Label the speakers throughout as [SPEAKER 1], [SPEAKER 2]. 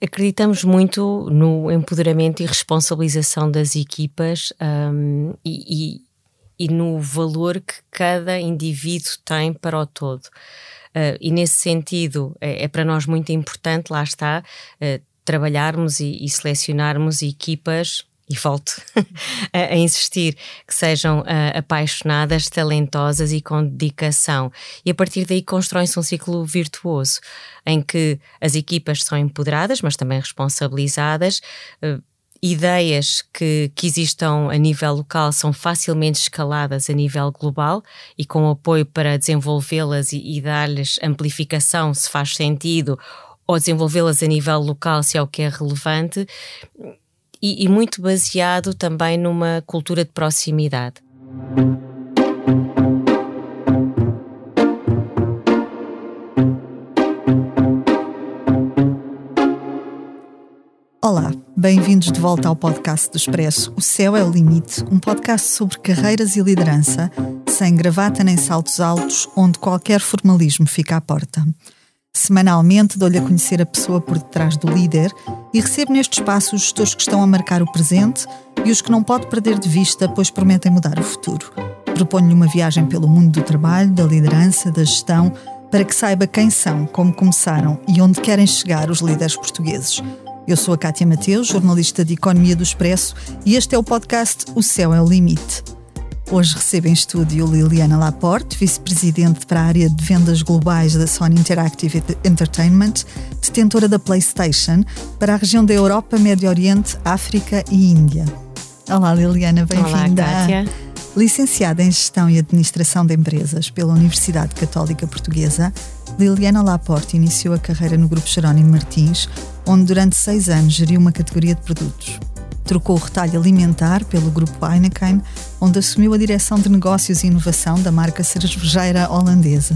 [SPEAKER 1] Acreditamos muito no empoderamento e responsabilização das equipas um, e, e, e, no valor que cada indivíduo tem para o todo. Uh, e nesse sentido, é, é, para nós muito importante, lá está, uh, trabalharmos e, e selecionarmos equipas e volto a, insistir, que sejam uh, apaixonadas, talentosas e com dedicação. E a partir daí constroem-se um ciclo virtuoso, em que as equipas são empoderadas, mas também responsabilizadas. Uh, ideias que, que existam a nível local são facilmente escaladas a nível global e com apoio para desenvolvê-las e, e dar-lhes amplificação se faz sentido ou desenvolvê-las a nível local se é o que é relevante e, e muito baseado também numa cultura de proximidade.
[SPEAKER 2] Olá, bem-vindos de volta ao podcast do Expresso O Céu é o Limite, um podcast sobre carreiras e liderança, sem gravata nem saltos altos, onde qualquer formalismo fica à porta. Semanalmente dou-lhe a conhecer a pessoa por detrás do líder e recebo neste espaço os gestores que estão a marcar o presente e os que não pode perder de vista, pois prometem mudar o futuro. Proponho-lhe uma viagem pelo mundo do trabalho, da liderança, da gestão, para que saiba quem são, como começaram e onde querem chegar os líderes portugueses. Eu sou a Cátia Mateus, jornalista de Economia do Expresso, e este é o podcast O Céu é o Limite. Hoje recebo em estúdio Liliana Laporte, vice-presidente para a área de vendas globais da Sony Interactive Entertainment, detentora da PlayStation, para a região da Europa, Médio Oriente, África e Índia. Olá Liliana, bem-vinda. Licenciada em Gestão e Administração de Empresas pela Universidade Católica Portuguesa, Liliana Laporte iniciou a carreira no Grupo Jerónimo Martins, onde durante seis anos geriu uma categoria de produtos. Trocou o retalho alimentar pelo grupo Heineken, onde assumiu a direção de negócios e inovação da marca cervejeira holandesa.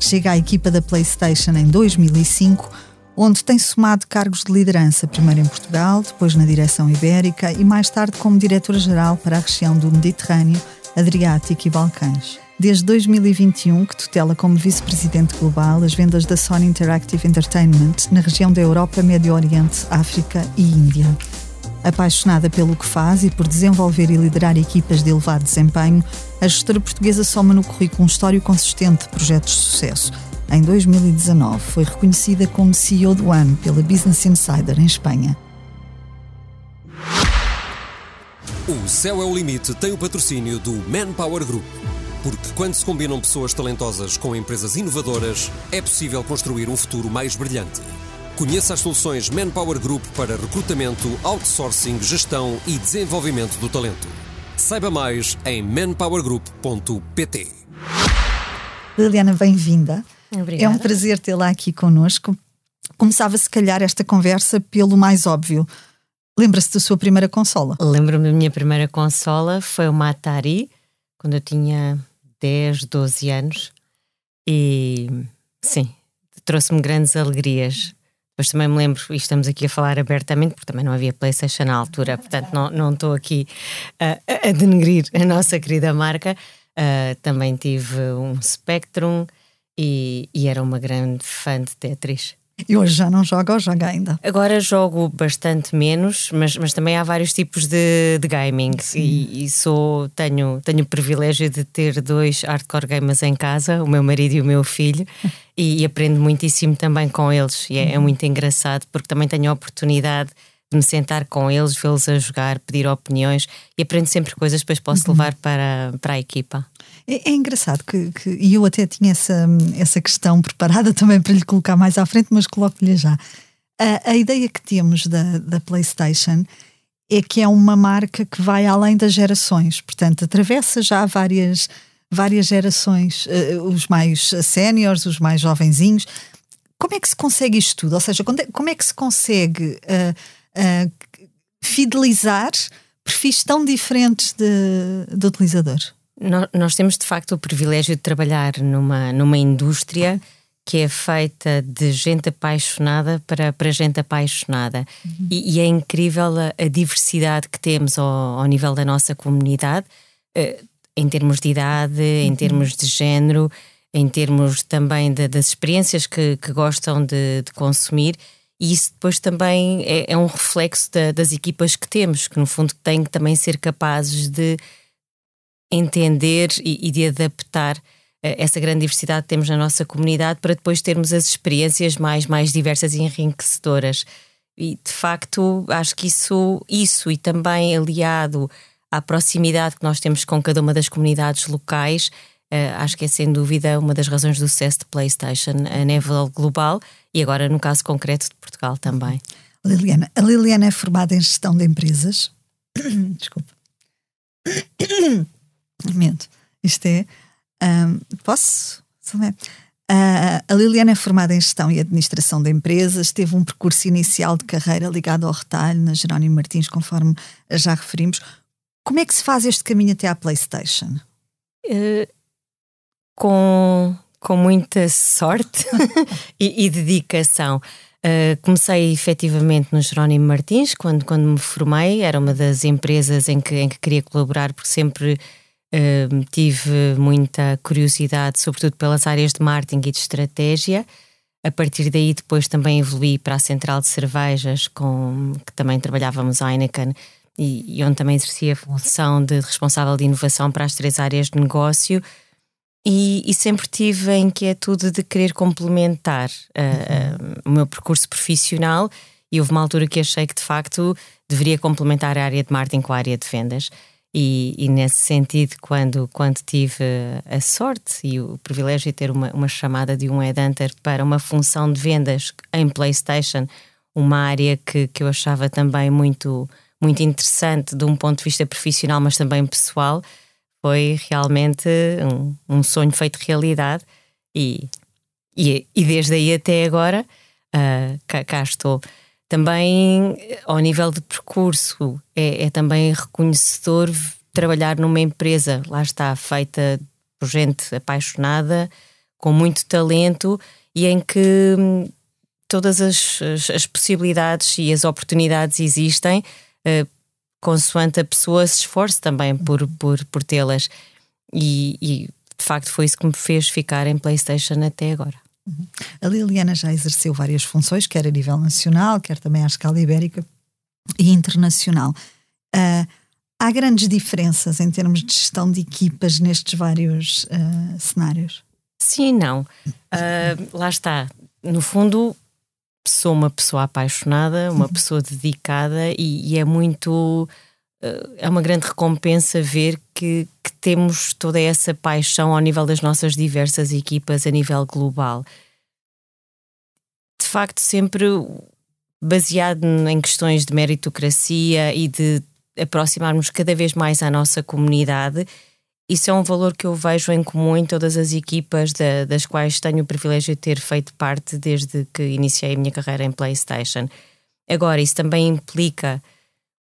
[SPEAKER 2] Chega à equipa da PlayStation em 2005, onde tem somado cargos de liderança, primeiro em Portugal, depois na direção ibérica e mais tarde como diretora-geral para a região do Mediterrâneo, Adriático e Balcãs. Desde 2021, que tutela como vice-presidente global as vendas da Sony Interactive Entertainment na região da Europa, Médio Oriente, África e Índia. Apaixonada pelo que faz e por desenvolver e liderar equipas de elevado desempenho, a gestora portuguesa soma no currículo um histórico consistente de projetos de sucesso. Em 2019, foi reconhecida como CEO do ano pela Business Insider em Espanha.
[SPEAKER 3] O Céu é o Limite tem o patrocínio do Manpower Group. Porque quando se combinam pessoas talentosas com empresas inovadoras, é possível construir um futuro mais brilhante. Conheça as soluções Manpower Group para recrutamento, outsourcing, gestão e desenvolvimento do talento. Saiba mais em manpowergroup.pt.
[SPEAKER 2] Liliana, bem-vinda.
[SPEAKER 1] Obrigada.
[SPEAKER 2] É um prazer tê-la aqui connosco. Começava, se calhar, esta conversa pelo mais óbvio. Lembra-se da sua primeira consola?
[SPEAKER 1] Lembro-me da minha primeira consola, foi uma Atari, quando eu tinha 10, 12 anos. E sim, trouxe-me grandes alegrias. Mas também me lembro, e estamos aqui a falar abertamente, porque também não havia PlayStation na altura, portanto não, não estou aqui uh, a denegrir a nossa querida marca. Uh, também tive um Spectrum e, e era uma grande fã de Tetris.
[SPEAKER 2] E hoje já não joga ou joga ainda?
[SPEAKER 1] Agora jogo bastante menos, mas, mas também há vários tipos de, de gaming e, e, sou, tenho, tenho o privilégio de ter dois hardcore gamers em casa, o meu marido e o meu filho, e, e aprendo muitíssimo também com eles. E é, é, muito engraçado porque também tenho a oportunidade de me sentar com eles, vê-los a jogar, pedir opiniões e aprendo sempre coisas que depois posso uhum. levar para, para a equipa.
[SPEAKER 2] É, é engraçado que, que, e eu até tinha essa, essa questão preparada também para lhe colocar mais à frente, mas coloco-lhe já. A, a, ideia que temos da, da PlayStation é que é uma marca que vai além das gerações, portanto, atravessa já várias, várias gerações, uh, os mais séniores, os mais jovenzinhos. Como é que se consegue isto tudo? Ou seja, é, como é que se consegue uh, uh, fidelizar perfis tão diferentes de, de utilizador?
[SPEAKER 1] Nós temos de facto o privilégio de trabalhar numa, numa indústria que é feita de gente apaixonada para, para gente apaixonada. Uhum. E, e, é incrível a, a, diversidade que temos ao, ao nível da nossa comunidade, eh, em termos de idade, uhum. em termos de género, em termos também de, das experiências que, que gostam de, de consumir. e isso depois também é, é um reflexo da, das equipas que temos, que no fundo têm que também ser capazes de entender e, e de adaptar eh, essa grande diversidade que temos na nossa comunidade para depois termos as experiências mais, mais diversas e enriquecedoras. E de facto, acho que isso, isso e também aliado à proximidade que nós temos com cada uma das comunidades locais, uh, acho que é sem dúvida uma das razões do sucesso de PlayStation a nível global e agora no caso concreto de Portugal também.
[SPEAKER 2] Liliana, a Liliana é formada em gestão de empresas. Desculpa. Momento. Isto é. Um, posso? Uh, a Liliana é formada em Gestão e Administração de Empresas, teve um percurso inicial de carreira ligado ao retalho na Jerónimo Martins, conforme já referimos. Como é que se faz este caminho até à PlayStation? Uh,
[SPEAKER 1] com, com muita sorte e, e, dedicação. Uh, comecei efetivamente no Jerónimo Martins, quando, quando me formei, era uma das empresas em que, em que queria colaborar, porque sempre Tive muita curiosidade, sobretudo pelas áreas de marketing e de estratégia. A partir daí, depois também evolui para a central de cervejas, com que também trabalhávamos Heineken e, e onde também exercia a função de responsável de inovação para as três áreas de negócio. E, e sempre tive a inquietude de querer complementar uh, uh, o meu percurso profissional. E houve uma altura que achei que de facto deveria complementar a área de marketing com a área de vendas. E, e, nesse sentido, quando, quando tive a sorte e o privilégio de ter uma, uma chamada de um headhunter para uma função de vendas em PlayStation, uma área que, que eu achava também muito, muito interessante de um ponto de vista profissional, mas também pessoal, foi realmente um, um sonho feito realidade. E, e, e desde aí até agora, uh, cá, cá estou. Também, ao nível de percurso, é, é também reconhecedor trabalhar numa empresa, lá está, feita por gente apaixonada, com muito talento e em que hum, todas as, as, as possibilidades e as oportunidades existem, uh, consoante a pessoa se esforce também por, por, por tê-las. E, e de facto foi isso que me fez ficar em PlayStation até agora.
[SPEAKER 2] Uhum. A Liliana já exerceu várias funções, quer a nível nacional, quer também à escala ibérica e internacional. Uh, há grandes diferenças em termos de gestão de equipas nestes vários uh, cenários?
[SPEAKER 1] Sim, não. Uh, lá está. No fundo, sou uma pessoa apaixonada, uma uhum. pessoa dedicada e, e é muito. É uma grande recompensa ver que, que temos toda essa paixão ao nível das nossas diversas equipas a nível global. De facto, sempre baseado em questões de meritocracia e de aproximarmos cada vez mais à nossa comunidade. Isso é um valor que eu vejo em comum em todas as equipas da, das quais tenho o privilégio de ter feito parte desde que iniciei a minha carreira em PlayStation. Agora, isso também implica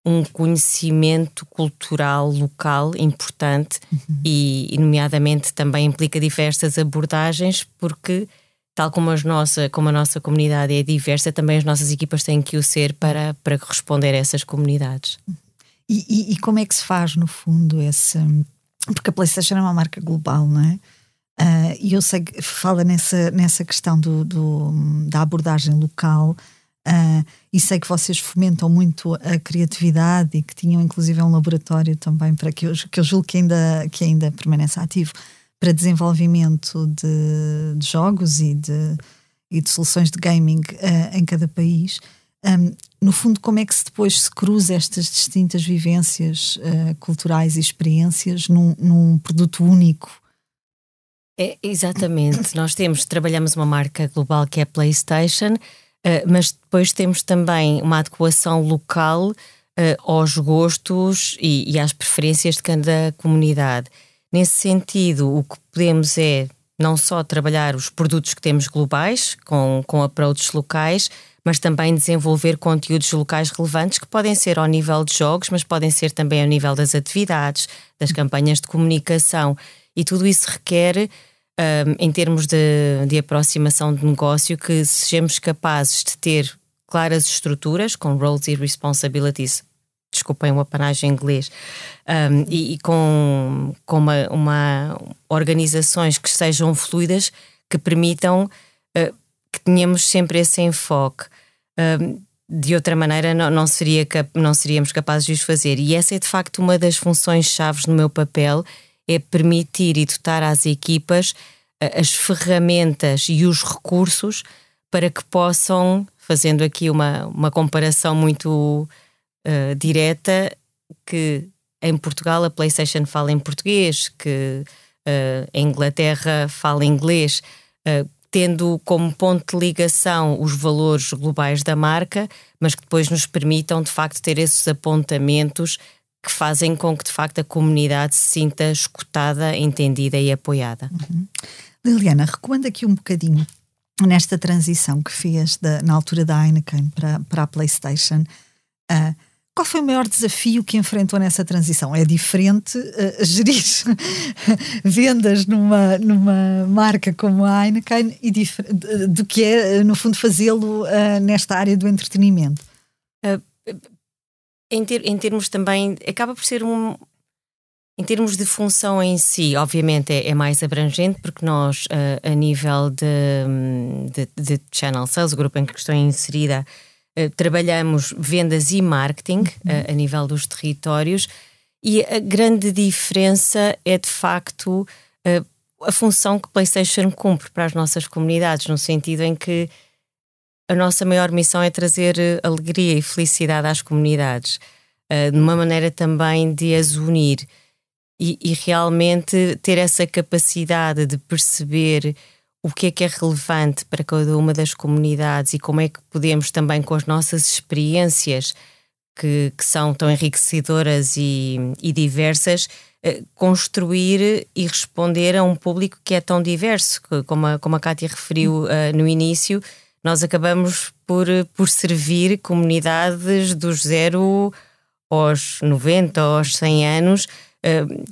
[SPEAKER 1] um conhecimento cultural local importante uhum. e, nomeadamente, também implica diversas abordagens, porque, tal como, as nossa, como a nossa comunidade é diversa, também as nossas equipas têm que o ser para, para responder a essas comunidades.
[SPEAKER 2] E, e, e como é que se faz, no fundo, esse. Porque a PlayStation é uma marca global, não é? Uh, e eu sei que fala nessa, nessa questão do, do da abordagem local Uh, e sei que vocês fomentam muito a criatividade e que tinham inclusive um laboratório também para que eu, que eu julgo que ainda, que ainda permanece ativo para desenvolvimento de, de jogos e de, e de soluções de gaming uh, em cada país. Um, no fundo, como é que se depois se cruza estas distintas vivências uh, culturais e experiências num, num produto único?
[SPEAKER 1] É, exatamente. Nós temos, trabalhamos uma marca global que é a PlayStation, Uh, mas depois temos também uma adequação local uh, aos gostos e, e, às preferências de cada comunidade. Nesse sentido, o que podemos é não só trabalhar os produtos que temos globais, com, com approaches locais, mas também desenvolver conteúdos locais relevantes que podem ser ao nível de jogos, mas podem ser também ao nível das atividades, das campanhas de comunicação. E tudo isso requer um, em termos de, de aproximação de negócio, que sejamos capazes de ter claras estruturas, com roles e responsibilities, desculpem o apanagem em inglês, um, e, e, com, com uma, uma, organizações que sejam fluidas, que permitam uh, que tenhamos sempre esse enfoque. uh, de outra maneira não, não, seria, não seríamos capazes de os fazer. E essa é de facto uma das funções chaves no meu papel, é permitir e dotar às equipas uh, as ferramentas e os recursos para que possam, fazendo aqui uma, uma comparação muito uh, direta, que em Portugal a PlayStation fala em português, que uh, em Inglaterra fala inglês, uh, tendo como ponto de ligação os valores globais da marca, mas que depois nos permitam de facto ter esses apontamentos que fazem com que de facto a comunidade se sinta escutada, entendida e apoiada.
[SPEAKER 2] Uhum. Liliana, recuando aqui um bocadinho nesta transição que fez da, na altura da Heineken para, para a PlayStation, uh, qual foi o maior desafio que enfrentou nessa transição? É diferente uh, gerir vendas numa, numa marca como a Heineken e do que é, no fundo, fazê-lo uh, nesta área do entretenimento? Uh,
[SPEAKER 1] em, ter, em termos também, acaba por ser um. Em termos de função em si, obviamente é, é mais abrangente, porque nós, a nível de, de, de channel sales, o grupo em que estou inserida, eh, trabalhamos vendas e marketing uhum. Eh, a nível dos territórios e a grande diferença é de facto eh, a função que PlayStation cumpre para as nossas comunidades, no sentido em que a nossa maior missão é trazer alegria e felicidade às comunidades, de uma maneira também de as unir e, e realmente ter essa capacidade de perceber o que é que é relevante para cada uma das comunidades e como é que podemos também com as nossas experiências que, que são tão enriquecedoras e, e diversas eh, construir e responder a um público que é tão diverso, como a, como a Kátia referiu uh, no início, nós acabamos por, por servir comunidades dos zero aos 90, aos 100 anos,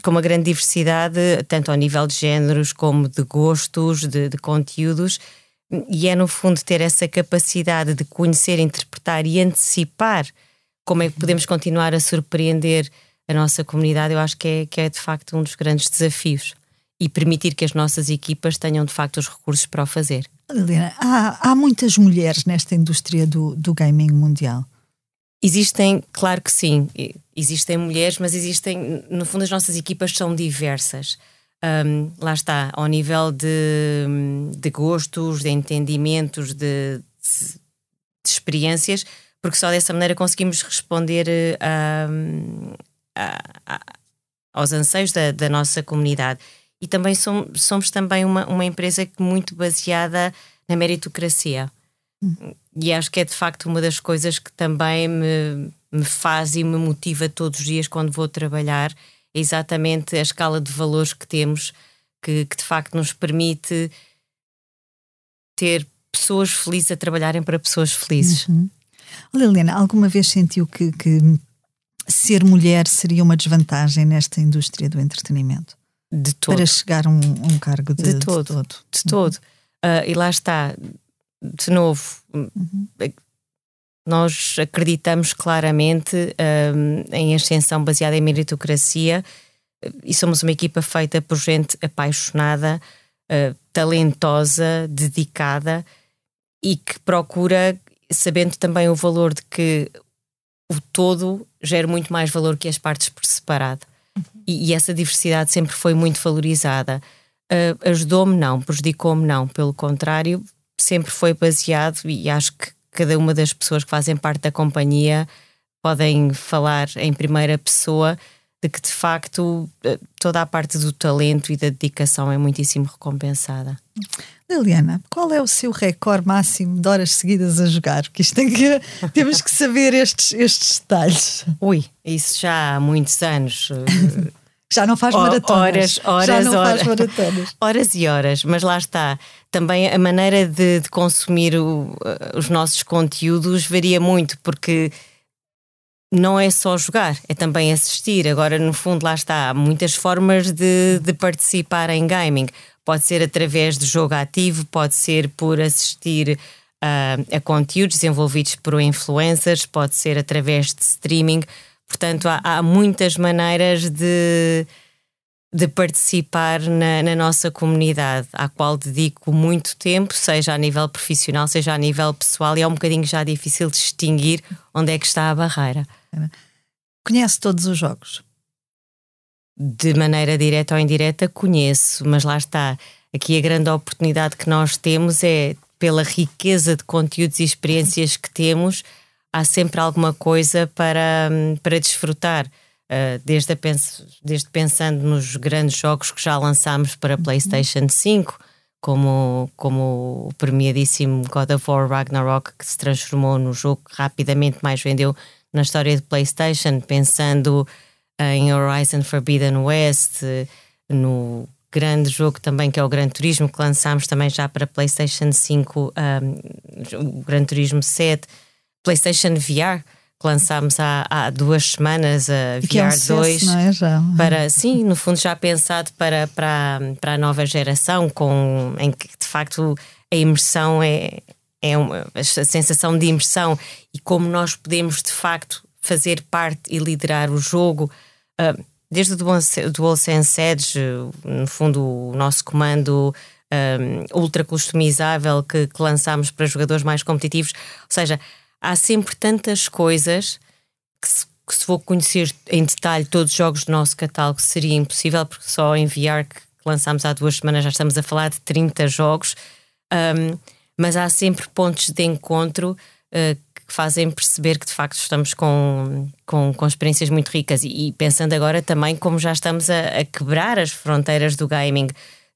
[SPEAKER 1] com uma grande diversidade, tanto ao nível de géneros como de gostos, de, de conteúdos, e é no fundo ter essa capacidade de conhecer, interpretar e antecipar como é que podemos continuar a surpreender a nossa comunidade, eu acho que é, que é de facto um dos grandes desafios e permitir que as nossas equipas tenham de facto os recursos para o fazer.
[SPEAKER 2] Liliana, há, há muitas mulheres nesta indústria do, do gaming mundial.
[SPEAKER 1] Existem, claro que sim, existem mulheres, mas existem, no fundo, as nossas equipas são diversas. Um, lá está, ao nível de, de gostos, de entendimentos, de, de, de, experiências, porque só dessa maneira conseguimos responder aos anseios da, da, nossa comunidade. E também somos, somos também uma, uma empresa muito baseada na meritocracia. E acho que é de facto uma das coisas que também me, me faz e me motiva todos os dias quando vou trabalhar, é exatamente a escala de valores que temos, que, que de facto nos permite ter pessoas felizes a trabalharem para pessoas felizes.
[SPEAKER 2] Uhum. Liliana, alguma vez sentiu que, que ser mulher seria uma desvantagem nesta indústria do entretenimento?
[SPEAKER 1] De todo.
[SPEAKER 2] Para chegar a um, um cargo de,
[SPEAKER 1] de todo. De todo. De todo. Uh, e lá está, de novo, uhum. nós acreditamos claramente um, em ascensão baseada em meritocracia e somos uma equipa feita por gente apaixonada, uh, talentosa, dedicada e que procura, sabendo também o valor de que o todo gera muito mais valor que as partes por separado. E, e, essa diversidade sempre foi muito valorizada. Uh, Ajudou-me, não, prejudicou-me, não. Pelo contrário, sempre foi baseado, e acho que cada uma das pessoas que fazem parte da companhia podem falar em primeira pessoa de que de facto eh, toda a parte do talento e da dedicação é muitíssimo recompensada.
[SPEAKER 2] Liliana, qual é o seu recorde máximo de horas seguidas a jogar? Porque isto tem que, temos que saber estes, estes detalhes.
[SPEAKER 1] Ui, isso já há muitos anos. Eh,
[SPEAKER 2] já não faz maratonas.
[SPEAKER 1] Horas, horas,
[SPEAKER 2] Já não
[SPEAKER 1] horas,
[SPEAKER 2] faz maratonas.
[SPEAKER 1] Horas e horas, mas lá está. Também a maneira de, de consumir o, os nossos conteúdos varia muito, porque não é só jogar, é também assistir. Agora, no fundo, lá está. Há muitas formas de, de participar em gaming. Pode ser através de jogo ativo, pode ser por assistir a, a conteúdos desenvolvidos por influencers, pode ser através de streaming Portanto, há, há muitas maneiras de, de participar na, na, nossa comunidade, à qual dedico muito tempo, seja a nível profissional, seja a nível pessoal, e é um bocadinho já difícil distinguir onde é que está a barreira.
[SPEAKER 2] Conhece todos os jogos?
[SPEAKER 1] De maneira direta ou indireta, conheço, mas lá está. Aqui a grande oportunidade que nós temos é, pela riqueza de conteúdos e experiências que temos, há sempre alguma coisa para, para desfrutar. Uh, desde, pens desde pensando nos grandes jogos que já lançámos para uhum. PlayStation 5, como, como o premiadíssimo God of War Ragnarok, que se transformou no jogo que rapidamente mais vendeu na história de PlayStation, pensando em Horizon Forbidden West, no grande jogo também que é o Gran Turismo, que lançámos também já para PlayStation 5, um, o Gran Turismo 7, PlayStation VR que lançámos há, há, duas semanas, a VR
[SPEAKER 2] é um sucesso, 2, é? já.
[SPEAKER 1] para sim, no fundo já pensado para, para, para a nova geração, com, em que de facto a imersão é, é uma, a sensação de imersão e como nós podemos de facto fazer parte e liderar o jogo. Uh, desde o DualSense Edge, no fundo o nosso comando um, ultra customizável que, que lançámos para jogadores mais competitivos, ou seja, há sempre tantas coisas que se, que se vou conhecer em detalhe todos os jogos do nosso catálogo seria impossível, porque só em VR que lançámos há duas semanas já estamos a falar de 30 jogos, um, mas há sempre pontos de encontro uh, que fazem perceber que de facto estamos com, com, com experiências muito ricas e, e pensando agora também como já estamos a, a quebrar as fronteiras do gaming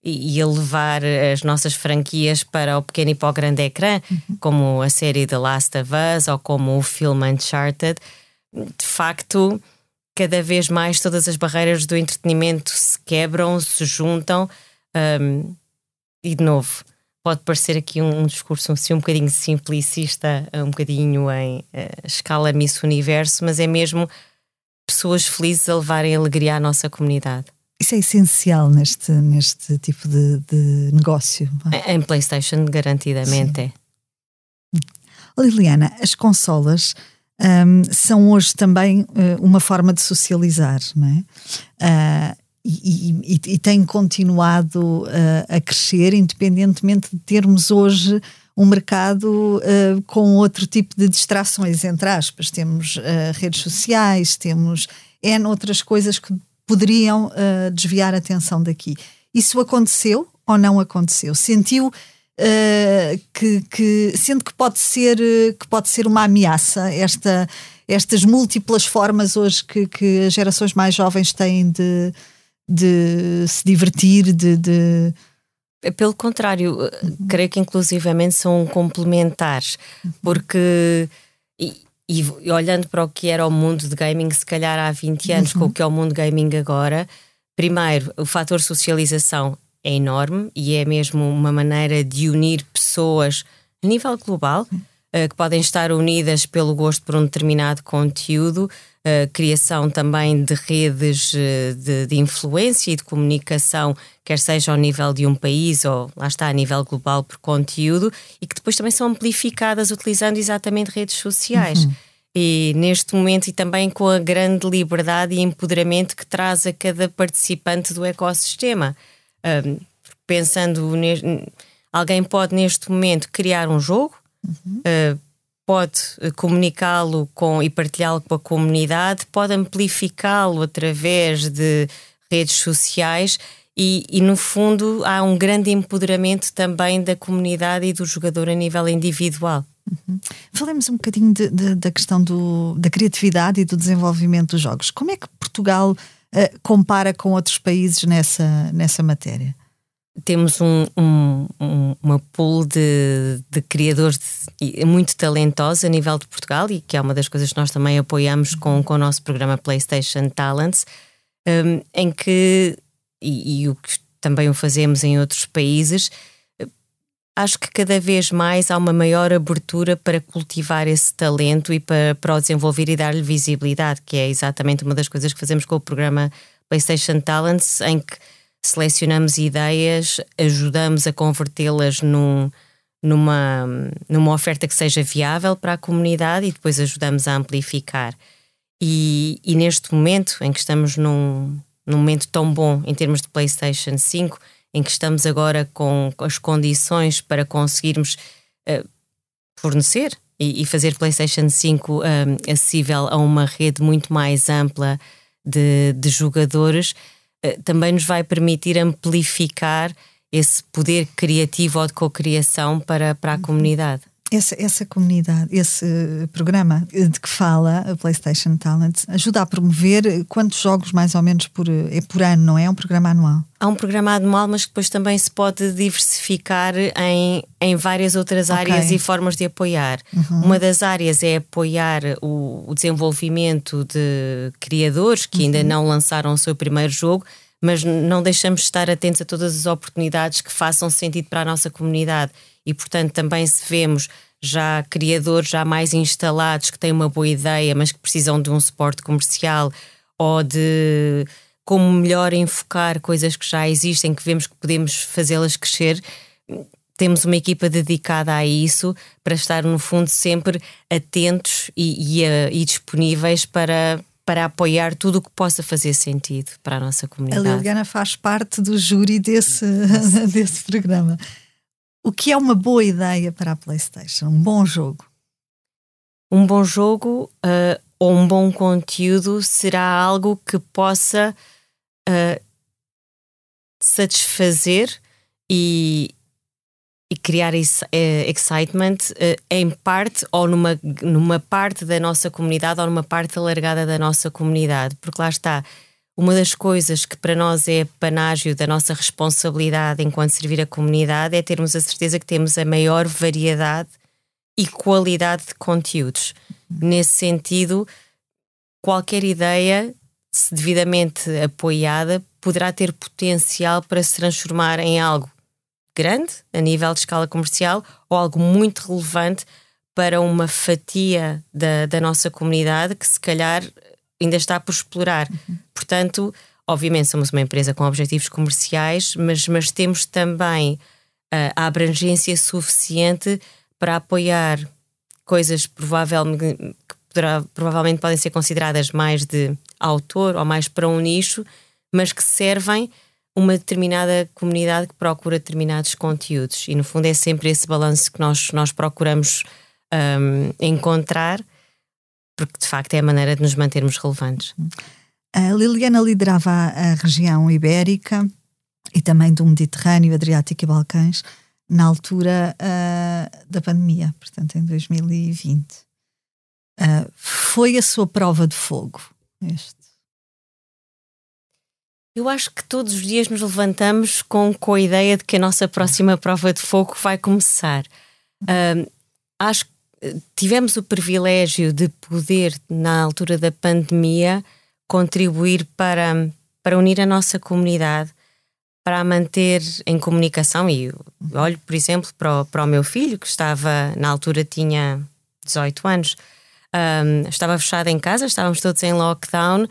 [SPEAKER 1] e, a levar as nossas franquias para o pequeno e para o grande ecrã, uhum. como a série The Last of Us ou como o filme Uncharted, de facto, cada vez mais todas as barreiras do entretenimento se quebram, se juntam um, e de novo. Pode parecer aqui um, um discurso assim, um bocadinho simplicista, um bocadinho em uh, escala Miss Universo, mas é mesmo pessoas felizes a levarem alegria à nossa comunidade.
[SPEAKER 2] Isso é essencial neste, neste tipo de, de negócio.
[SPEAKER 1] É? Em PlayStation, garantidamente Sim.
[SPEAKER 2] é. Liliana, as consolas um, são hoje também uh, uma forma de socializar, não é? Uh, e, e, e têm continuado uh, a crescer, independentemente de termos hoje um mercado uh, com outro tipo de distrações, entre aspas. Temos uh, redes sociais, temos N outras coisas que poderiam desviar a atenção daqui. Isso aconteceu ou não aconteceu? Sentiu que, que, que pode ser que pode ser uma ameaça esta estas múltiplas formas hoje que, que as gerações mais jovens têm de, de se divertir, de, de...
[SPEAKER 1] Pelo contrário, uhum. creio que inclusivamente são complementares, porque e, e, olhando para o que era o mundo de gaming, se calhar há 20 anos, uhum. com o que é o mundo gaming agora, primeiro, o fator socialização é enorme e é mesmo uma maneira de unir pessoas a nível global, uhum. uh, que podem estar unidas pelo gosto por um determinado conteúdo, criação também de redes uh, de, de influência e de comunicação quer seja ao nível de um país ou lá está a nível global por conteúdo e que depois também são amplificadas utilizando exatamente redes sociais. Uhum. E neste momento, e também com a grande liberdade e empoderamento que traz a cada participante do ecossistema. Um, pensando, alguém pode neste momento criar um jogo, uhum. uh, pode comunicá-lo com e partilhá-lo com a comunidade, pode amplificá-lo através de redes sociais e, e, no fundo há um grande empoderamento também da comunidade e do jogador a nível individual.
[SPEAKER 2] Uhum. Falemos um bocadinho de, de, da questão do, da criatividade e do desenvolvimento dos jogos. Como é que Portugal uh, compara com outros países nessa, nessa matéria?
[SPEAKER 1] Temos um, um, um, uma pool de, de criadores de, muito talentosos a nível de Portugal e que é uma das coisas que nós também apoiamos com, com o nosso programa PlayStation Talents, um, em que e, e o que também o fazemos em outros países, acho que cada vez mais há uma maior abertura para cultivar esse talento e para, para o desenvolver e dar-lhe visibilidade, que é exatamente uma das coisas que fazemos com o programa PlayStation Talents, em que selecionamos ideias, ajudamos a convertê-las num, numa, numa oferta que seja viável para a comunidade e depois ajudamos a amplificar. E, e neste momento em que estamos num, num momento tão bom em termos de PlayStation 5, em que estamos agora com as condições para conseguirmos uh, fornecer e, e, fazer PlayStation 5 um, acessível a uma rede muito mais ampla de, de jogadores, uh, também nos vai permitir amplificar esse poder criativo ou de cocriação para, para a uhum. comunidade
[SPEAKER 2] essa, essa comunidade, esse programa de que fala, a PlayStation Talent, ajuda a promover quantos jogos mais ou menos por, é por ano, não é? É um programa anual.
[SPEAKER 1] Há um programa anual, mas que depois também se pode diversificar em, em várias outras okay. áreas e formas de apoiar. Uhum. Uma das áreas é apoiar o, o desenvolvimento de criadores que uhum. ainda não lançaram o seu primeiro jogo mas não deixamos de estar atentos a todas as oportunidades que façam sentido para a nossa comunidade e, portanto, também se vemos já criadores já mais instalados que têm uma boa ideia, mas que precisam de um suporte comercial ou de como melhor enfocar coisas que já existem, que vemos que podemos fazê-las crescer. Temos uma equipa dedicada a isso para estar, no fundo, sempre atentos e, e, eh, e disponíveis para, para apoiar tudo o que possa fazer sentido para a nossa comunidade.
[SPEAKER 2] A Liliana faz parte do júri desse, desse programa. O que é uma boa ideia para a PlayStation? Um bom jogo?
[SPEAKER 1] Um bom jogo uh, ou um bom conteúdo será algo que possa uh, satisfazer e, e criar esse, uh, excitement uh, em parte ou numa, numa parte da nossa comunidade ou numa parte alargada da nossa comunidade, porque lá está uma das coisas que para nós é panágio da nossa responsabilidade enquanto servir a comunidade é termos a certeza que temos a maior variedade e qualidade de conteúdos. Nesse sentido, qualquer ideia, se devidamente apoiada, poderá ter potencial para se transformar em algo grande, a nível de escala comercial, ou algo muito relevante para uma fatia da, da nossa comunidade que se calhar ainda está por explorar. Uhum. Portanto, obviamente somos uma empresa com objetivos comerciais, mas, mas temos também uh, a abrangência suficiente para apoiar coisas provavelmente, que poderá, provavelmente podem ser consideradas mais de autor ou mais para um nicho, mas que servem uma determinada comunidade que procura determinados conteúdos. E no fundo é sempre esse balanço que nós, nós procuramos um, encontrar porque de facto é a maneira de nos mantermos relevantes.
[SPEAKER 2] A Liliana liderava a, região ibérica e também do Mediterrâneo, Adriático e Balcãs na altura uh, da pandemia, portanto em 2020. Uh, ah, foi a sua prova de fogo este?
[SPEAKER 1] Eu acho que todos os dias nos levantamos com, com a ideia de que a nossa próxima prova de fogo vai começar. Uh, acho que tivemos o privilégio de poder, na altura da pandemia, contribuir para, para unir a nossa comunidade, para a manter em comunicação. E olho, por exemplo, para o, para o meu filho, que estava, na altura, tinha 18 anos, um, estava fechado em casa, estávamos todos em lockdown,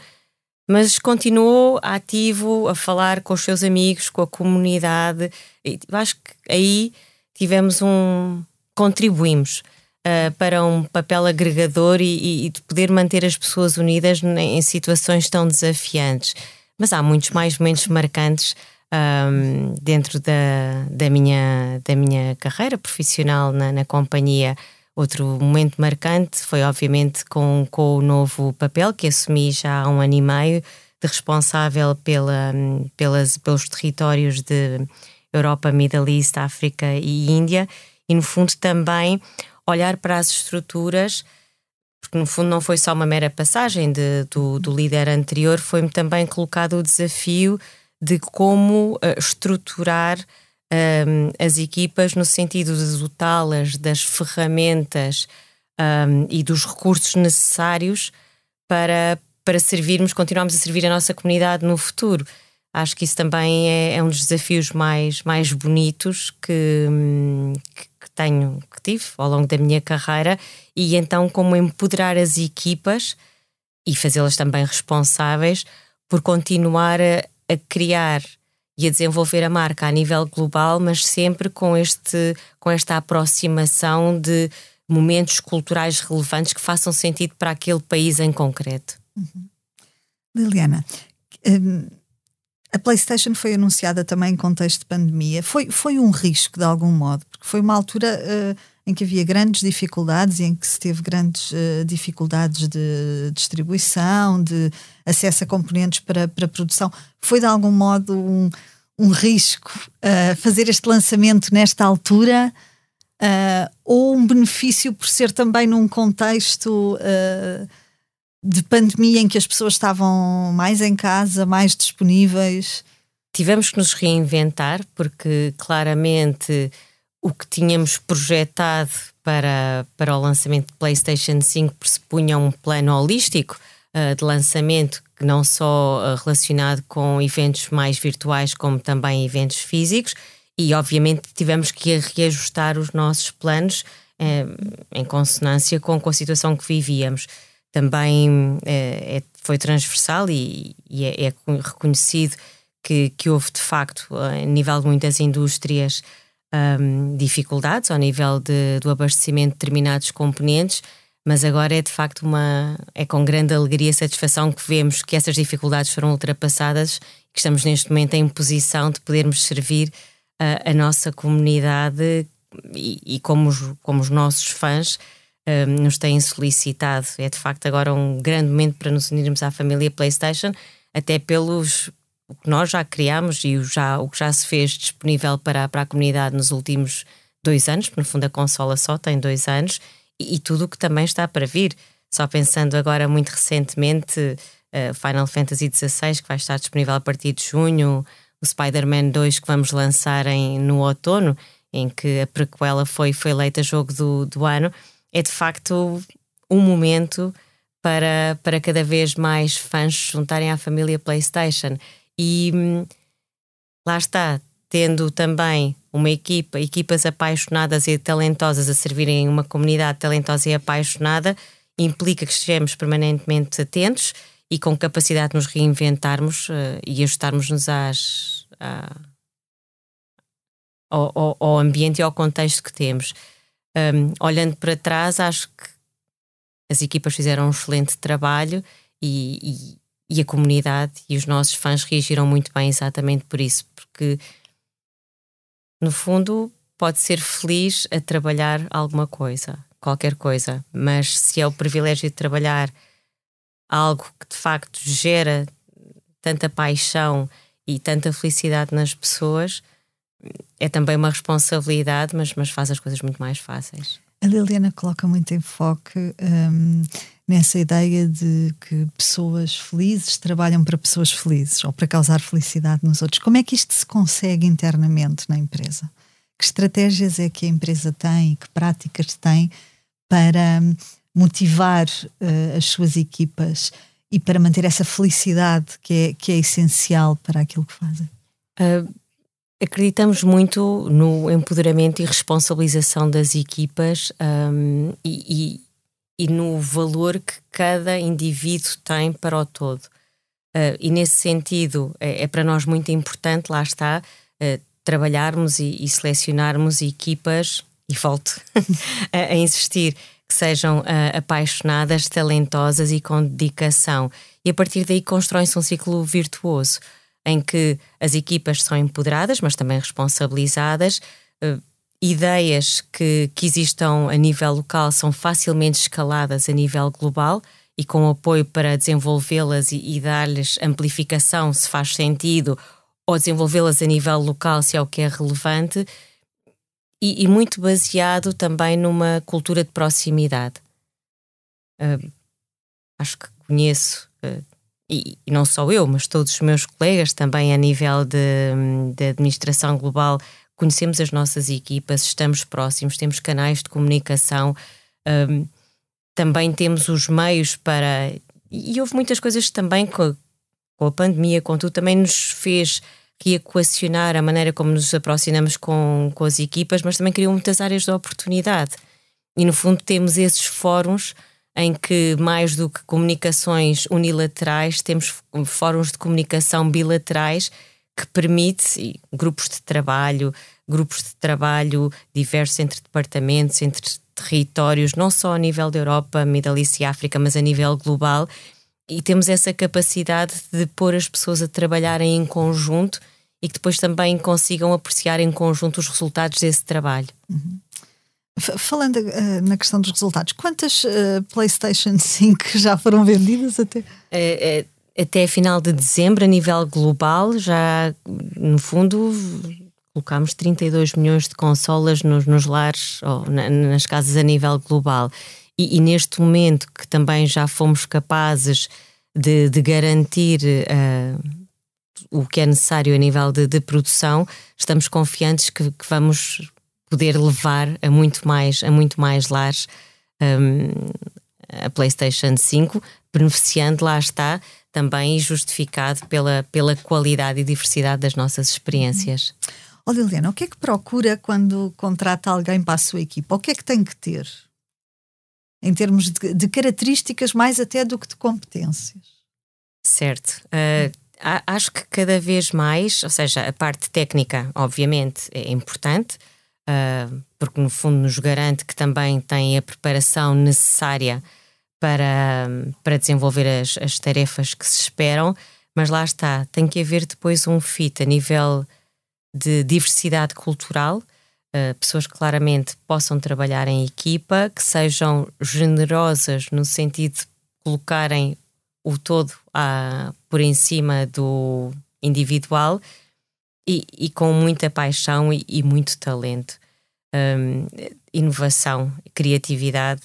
[SPEAKER 1] mas continuou ativo a falar com os seus amigos, com a comunidade. E acho que aí tivemos um. contribuímos uh, para um papel agregador e, e, de poder manter as pessoas unidas em situações tão desafiantes. Mas há muitos mais momentos marcantes um, dentro da, da, minha, da minha carreira profissional na, na companhia. Outro momento marcante foi, obviamente, com, com o novo papel que assumi já há um ano e meio, de responsável pela, pelas, pelos territórios de Europa, Middle East, África e Índia, e no fundo também olhar para as estruturas, porque no fundo não foi só uma mera passagem de, do, do líder anterior, foi-me também colocado o desafio de como uh, estruturar um, as equipas no sentido de dotá-las das ferramentas um, e dos recursos necessários para, para servirmos, continuarmos a servir a nossa comunidade no futuro. Acho que isso também é, é um dos desafios mais, mais bonitos que, hum, que tenho, que tive ao longo da minha carreira, e então como empoderar as equipas e fazê-las também responsáveis por continuar a, a, criar e a desenvolver a marca a nível global, mas sempre com, este, com esta aproximação de momentos culturais relevantes que façam sentido para aquele país em concreto.
[SPEAKER 2] Uhum. Liliana, hum, A PlayStation foi anunciada também em contexto de pandemia. Foi, foi um risco, de algum modo, porque foi uma altura uh, em que havia grandes dificuldades e em que se teve grandes uh, dificuldades de distribuição, de acesso a componentes para, para produção. Foi, de algum modo, um, um risco uh, fazer este lançamento nesta altura ou um benefício por ser também num contexto de pandemia em que as pessoas estavam mais em casa, mais disponíveis?
[SPEAKER 1] Tivemos que nos reinventar, porque claramente o que tínhamos projetado para, para o lançamento de PlayStation 5 pressupunha um plano holístico uh, de lançamento, que não só uh, relacionado com eventos mais virtuais, como também eventos físicos, e obviamente tivemos que reajustar os nossos planos uh, em consonância com, com a situação que vivíamos também é, é, foi transversal e, e é, é, reconhecido que, que houve de facto, a nível de muitas indústrias, um, dificuldades ao nível de, do abastecimento de determinados componentes, mas agora é de facto uma. é com grande alegria e satisfação que vemos que essas dificuldades foram ultrapassadas que estamos neste momento em posição de podermos servir a, a nossa comunidade e, e como, os, como os nossos fãs nos têm solicitado. É de facto agora um grande momento para nos unirmos à família PlayStation, até pelos o que nós já criámos e o, já, o que já se fez disponível para, para a comunidade nos últimos dois anos, porque no fundo a consola só tem dois anos, e, e tudo o que também está para vir. Só pensando agora muito recentemente, uh, Final Fantasy XVI, que vai estar disponível a partir de junho, o Spider-Man 2 que vamos lançar em, no outono, em que a prequela foi, foi eleita jogo do, do ano é de facto um momento para, para cada vez mais fãs juntarem à família PlayStation. E hum, lá está, tendo também uma equipa, equipas apaixonadas e talentosas a servirem uma comunidade talentosa e apaixonada, implica que estejamos permanentemente atentos e com capacidade de nos reinventarmos uh, e ajustarmos-nos às, à, ao, ao ambiente e ao contexto que temos. Um, olhando para trás, acho que as equipas fizeram um excelente trabalho e, e, e, a comunidade e os nossos fãs reagiram muito bem exatamente por isso, porque no fundo pode ser feliz a trabalhar alguma coisa, qualquer coisa, mas se é o privilégio de trabalhar algo que de facto gera tanta paixão e tanta felicidade nas pessoas, é também uma responsabilidade, mas, mas faz as coisas muito mais fáceis.
[SPEAKER 2] A Liliana coloca muito enfoque um, nessa ideia de que pessoas felizes trabalham para pessoas felizes ou para causar felicidade nos outros. Como é que isto se consegue internamente na empresa? Que estratégias é que a empresa tem, que práticas tem para hum, motivar uh, as suas equipas e para manter essa felicidade que é, que é essencial para aquilo que fazem? Uh,
[SPEAKER 1] Acreditamos muito no empoderamento e responsabilização das equipas um, e, e, e, no valor que cada indivíduo tem para o todo. Uh, e nesse sentido, é, é, para nós muito importante, lá está, uh, trabalharmos e, e, selecionarmos equipas, e volto a, a, insistir, que sejam uh, apaixonadas, talentosas e com dedicação. E a partir daí constrói-se um ciclo virtuoso em que as equipas são empoderadas, mas também responsabilizadas. Uh, ideias que, que existam a nível local são facilmente escaladas a nível global e com apoio para desenvolvê-las e, e dar-lhes amplificação se faz sentido, ou desenvolvê-las a nível local se é o que é relevante, e, e muito baseado também numa cultura de proximidade. Uh, acho que conheço uh, e, e, não só eu, mas todos os meus colegas também a nível de, de administração global, conhecemos as nossas equipas, estamos próximos, temos canais de comunicação, um, também temos os meios para. E houve muitas coisas também com a, com a pandemia, com tudo, também nos fez reequacionar a maneira como nos aproximamos com, com as equipas, mas também criou muitas áreas de oportunidade. E no fundo temos esses fóruns em que, mais do que comunicações unilaterais, temos fóruns de comunicação bilaterais que permite grupos de trabalho, grupos de trabalho diversos entre departamentos, entre territórios, não só a nível da Europa, Middle East e África, mas a nível global, e temos essa capacidade de pôr as pessoas a trabalharem em conjunto e que depois também consigam apreciar em conjunto os resultados desse trabalho.
[SPEAKER 2] Uhum. Falando uh, na questão dos resultados, quantas uh, PlayStation 5 já foram vendidas até?
[SPEAKER 1] Uh, até a final de dezembro, a nível global, já no fundo colocámos 32 milhões de consolas nos, nos lares ou na, nas casas a nível global. E, e, neste momento que também já fomos capazes de, de garantir uh, o que é necessário a nível de, de produção, estamos confiantes que, que, vamos poder levar a muito mais, a muito mais lares um, a PlayStation 5, beneficiando, lá está, também justificado pela, pela qualidade e diversidade das nossas experiências.
[SPEAKER 2] Ó oh, Liliana, o que é que procura quando contrata alguém para a sua equipa? O que é que tem que ter? Em termos de, de características, mais até do que de competências.
[SPEAKER 1] Certo. Uh, acho que cada vez mais, ou seja, a parte técnica, obviamente, é importante, uh, porque no fundo nos garante que também tem a preparação necessária para, para desenvolver as, as tarefas que se esperam, mas lá está, tem que haver depois um fit a nível de diversidade cultural, uh, pessoas que claramente possam trabalhar em equipa, que sejam generosas no sentido de colocarem o todo a, por em cima do individual e, e com muita paixão e, e muito talento. Um, inovação, criatividade.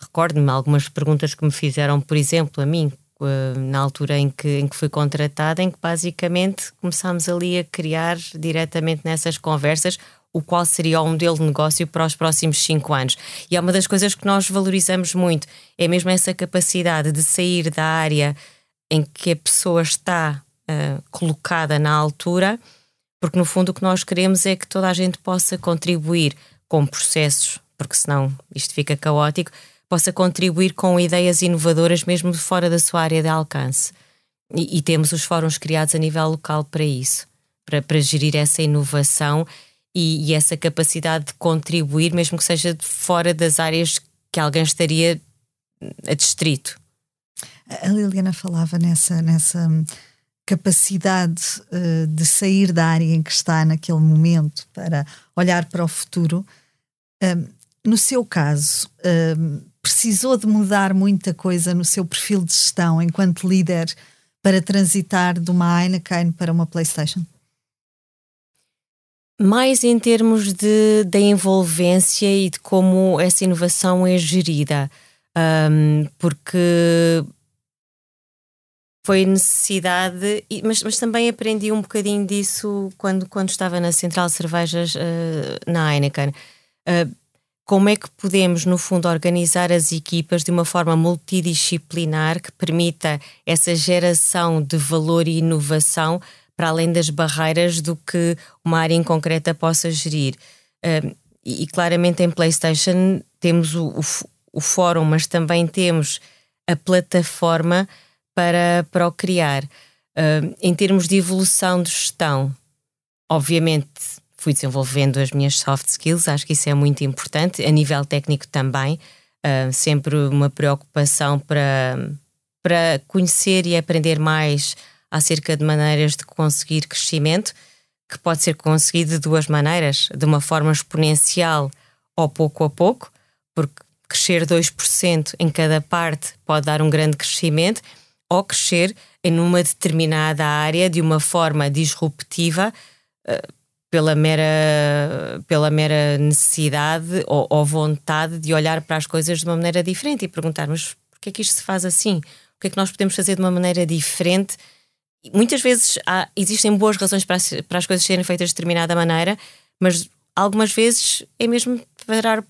[SPEAKER 1] Recordo-me algumas perguntas que me fizeram, por exemplo, a mim, eh, na altura em que, em que fui contratada, em que basicamente começámos ali a criar diretamente nessas conversas o qual seria o modelo de negócio para os próximos cinco anos. E é uma das coisas que nós valorizamos muito, é mesmo essa capacidade de sair da área em que a pessoa está uh, colocada na altura, porque no fundo o que nós queremos é que toda a gente possa contribuir com processos, porque senão isto fica caótico, possa contribuir com ideias inovadoras mesmo fora da sua área de alcance. E, e temos os fóruns criados a nível local para isso, para, para gerir essa inovação e, e, essa capacidade de contribuir, mesmo que seja fora das áreas que alguém estaria a distrito.
[SPEAKER 2] A Liliana falava nessa, nessa capacidade uh, de sair da área em que está naquele momento para olhar para o futuro. Uh, no seu caso, uh, precisou de mudar muita coisa no seu perfil de gestão enquanto líder para transitar de uma Heineken para uma PlayStation?
[SPEAKER 1] Mais em termos de, da envolvência e de como essa inovação é gerida, um, porque foi necessidade, mas, mas também aprendi um bocadinho disso quando, quando estava na Central de Cervejas uh, na Heineken. Uh, como é que podemos, no fundo, organizar as equipas de uma forma multidisciplinar que permita essa geração de valor e inovação para além das barreiras do que uma área em concreta possa gerir. Uh, e, e, claramente em PlayStation temos o, o, o, fórum, mas também temos a plataforma para, para o criar. Uh, em termos de evolução de gestão, obviamente fui desenvolvendo as minhas soft skills, acho que isso é muito importante, a nível técnico também, uh, sempre uma preocupação para, para conhecer e aprender mais acerca de maneiras de conseguir crescimento, que pode ser conseguido de duas maneiras, de uma forma exponencial ou pouco a pouco, porque crescer 2% em cada parte pode dar um grande crescimento, ou crescer em uma determinada área de uma forma disruptiva, uh, pela mera, pela mera necessidade ou, ou, vontade de olhar para as coisas de uma maneira diferente e perguntar: mas porquê é que isto se faz assim? O que é que nós podemos fazer de uma maneira diferente? Muitas vezes há, existem boas razões para as, para as coisas serem feitas de determinada maneira, mas algumas vezes é mesmo parar,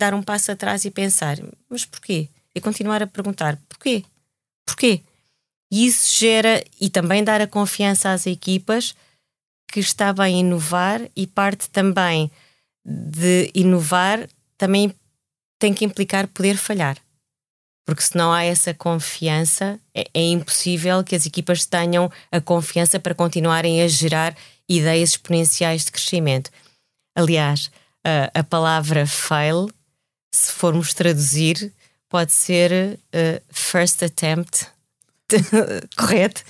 [SPEAKER 1] dar um passo atrás e pensar: mas porquê? E continuar a perguntar: porquê? Porquê? Isso gera, e também dar a confiança às equipas que está bem inovar e parte também de inovar também tem que implicar poder falhar. Porque se não há essa confiança, é, é impossível que as equipas tenham a confiança para continuarem a gerar ideias exponenciais de crescimento. Aliás, a, a palavra fail, se formos traduzir, pode ser uh, first attempt correto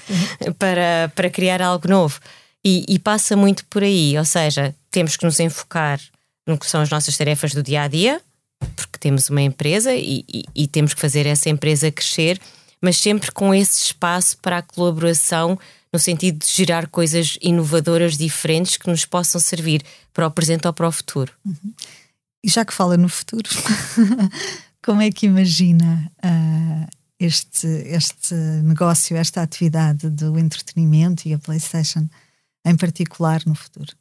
[SPEAKER 1] para, para criar algo novo. E, e, passa muito por aí, ou seja, temos que nos enfocar no que são as nossas tarefas do dia a dia, porque temos uma empresa e, e, e temos que fazer essa empresa crescer, mas sempre com esse espaço para a colaboração no sentido de gerar coisas inovadoras, diferentes, que nos possam servir para o presente ou para o futuro.
[SPEAKER 2] Uhum. E já que fala no futuro, como é que imagina uh, este, este negócio, esta atividade do entretenimento e a PlayStation em particular no futuro?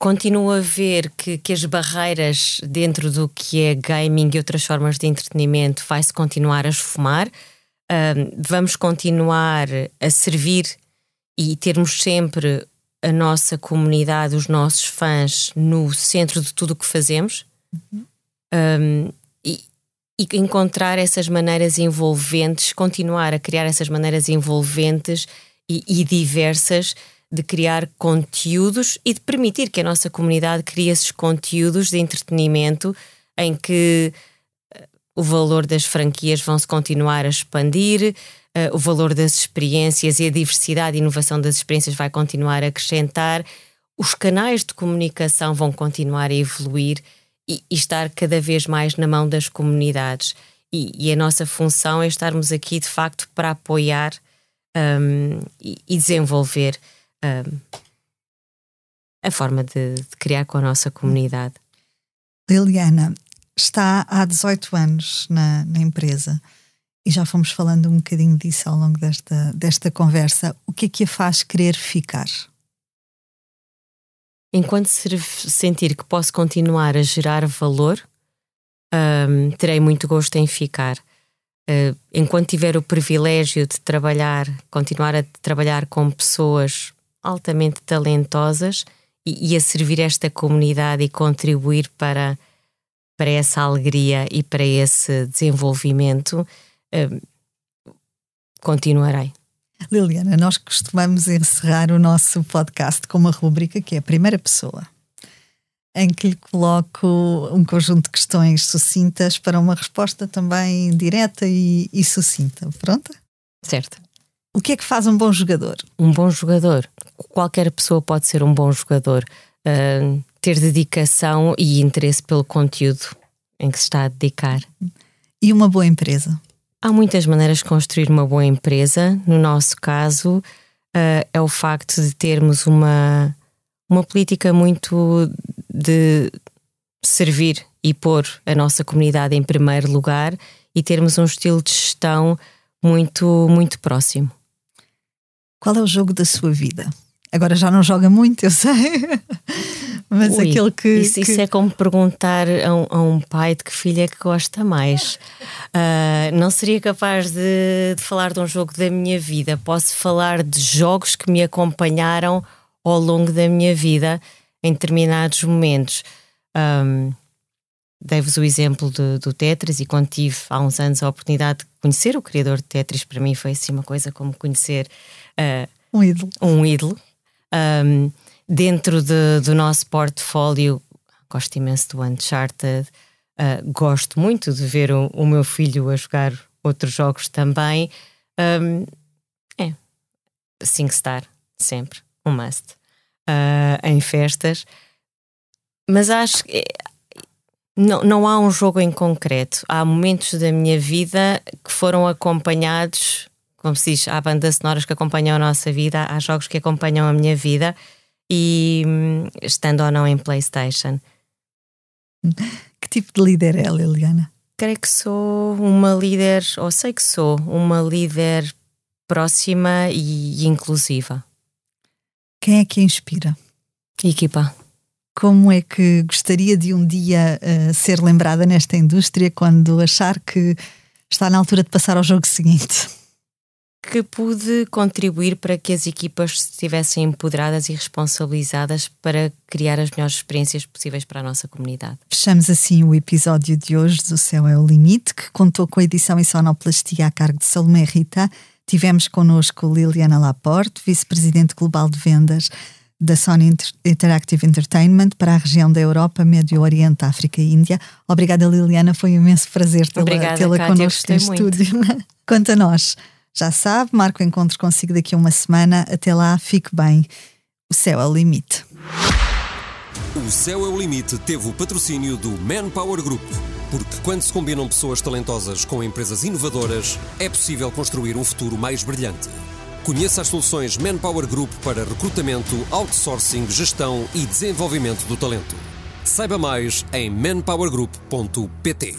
[SPEAKER 1] Continuo a ver que, que as barreiras dentro do que é gaming e outras formas de entretenimento vai-se continuar a esfumar. Um, vamos continuar a servir e termos sempre a nossa comunidade, os nossos fãs no centro de tudo o que fazemos. Uhum. Um, e, encontrar essas maneiras envolventes, continuar a criar essas maneiras envolventes e, e, diversas de criar conteúdos e de permitir que a nossa comunidade crie esses conteúdos de entretenimento em que eh, o valor das franquias vão se continuar a expandir, uh, o valor das experiências e a diversidade e inovação das experiências vai continuar a acrescentar, os canais de comunicação vão continuar a evoluir e, e estar cada vez mais na mão das comunidades. E, e, a nossa função é estarmos aqui de facto para apoiar um, e, e, desenvolver um, a forma de, de, criar com a nossa comunidade.
[SPEAKER 2] Liliana está há 18 anos na, na, empresa e já fomos falando um bocadinho disso ao longo desta, desta conversa. O que é que a faz querer ficar?
[SPEAKER 1] Enquanto sentir que posso continuar a gerar valor, um, terei muito gosto em ficar. Uh, enquanto tiver o privilégio de trabalhar, continuar a trabalhar com pessoas altamente talentosas e, e a servir esta comunidade e contribuir para, para essa alegria e para esse desenvolvimento, uh, continuarei.
[SPEAKER 2] Liliana, nós costumamos encerrar o nosso podcast com uma rubrica que é a primeira pessoa, em que lhe coloco um conjunto de questões sucintas para uma resposta também direta e, e sucinta. Pronta?
[SPEAKER 1] Certo.
[SPEAKER 2] O que é que faz um bom jogador?
[SPEAKER 1] Um bom jogador. Qualquer pessoa pode ser um bom jogador. Uh, ter dedicação e interesse pelo conteúdo em que se está a dedicar.
[SPEAKER 2] E uma boa empresa?
[SPEAKER 1] Há muitas maneiras de construir uma boa empresa. No nosso caso, uh, é o facto de termos uma, uma política muito de servir e pôr a nossa comunidade em primeiro lugar e termos um estilo de gestão muito, muito próximo.
[SPEAKER 2] Qual é o jogo da sua vida? Agora já não joga muito, eu sei. Mas Ui, aquele que
[SPEAKER 1] isso,
[SPEAKER 2] que
[SPEAKER 1] isso, é como perguntar a um, a um, pai de que filho é que gosta mais. Uh, não seria capaz de, de, falar de um jogo da minha vida. Posso falar de jogos que me acompanharam ao longo da minha vida em determinados momentos. Um, Dei-vos o exemplo do, do, Tetris e quando tive há uns anos a oportunidade de conhecer o criador de Tetris, para mim foi assim uma coisa como conhecer uh,
[SPEAKER 2] um ídolo.
[SPEAKER 1] Um ídolo. Um, dentro de, do nosso portfólio, gosto imenso do Uncharted, uh, gosto muito de ver o, o, meu filho a jogar outros jogos também. Um, é, SingStar, sempre, um must. Uh, em festas. Mas acho que não, não há um jogo em concreto. Há momentos da minha vida que foram acompanhados, como se diz, há bandas sonoras que acompanham a nossa vida, há jogos que acompanham a minha vida e hum, estando ou não em PlayStation.
[SPEAKER 2] Que tipo de líder é a Liliana?
[SPEAKER 1] Creio que sou uma líder, ou sei que sou, uma líder próxima e inclusiva.
[SPEAKER 2] Quem é que a inspira?
[SPEAKER 1] Equipa.
[SPEAKER 2] Como é que gostaria de um dia uh, ser lembrada nesta indústria quando achar que está na altura de passar ao jogo seguinte?
[SPEAKER 1] Que pude contribuir para que as equipas estivessem empoderadas e responsabilizadas para criar as melhores experiências possíveis para a nossa comunidade.
[SPEAKER 2] Fechamos assim o episódio de hoje do Céu é o Limite, que contou com a edição em sonoplastia a cargo de Salomé Rita. Tivemos connosco Liliana Laporte, vice-presidente global de vendas da Sony Interactive Entertainment para a região da Europa, Médio Oriente, África e Índia. Obrigada, Liliana. Foi um imenso prazer tê-la tê connosco no estúdio. Quanto a nós, já sabe, marco o encontro consigo daqui a uma semana. Até lá, fique bem. O céu é o limite.
[SPEAKER 3] O Céu é o Limite teve o patrocínio do Manpower Group, porque quando se combinam pessoas talentosas com empresas inovadoras, é possível construir um futuro mais brilhante. Conheça as soluções Manpower Group para recrutamento, outsourcing, gestão e desenvolvimento do talento. Saiba mais em manpowergroup.pt.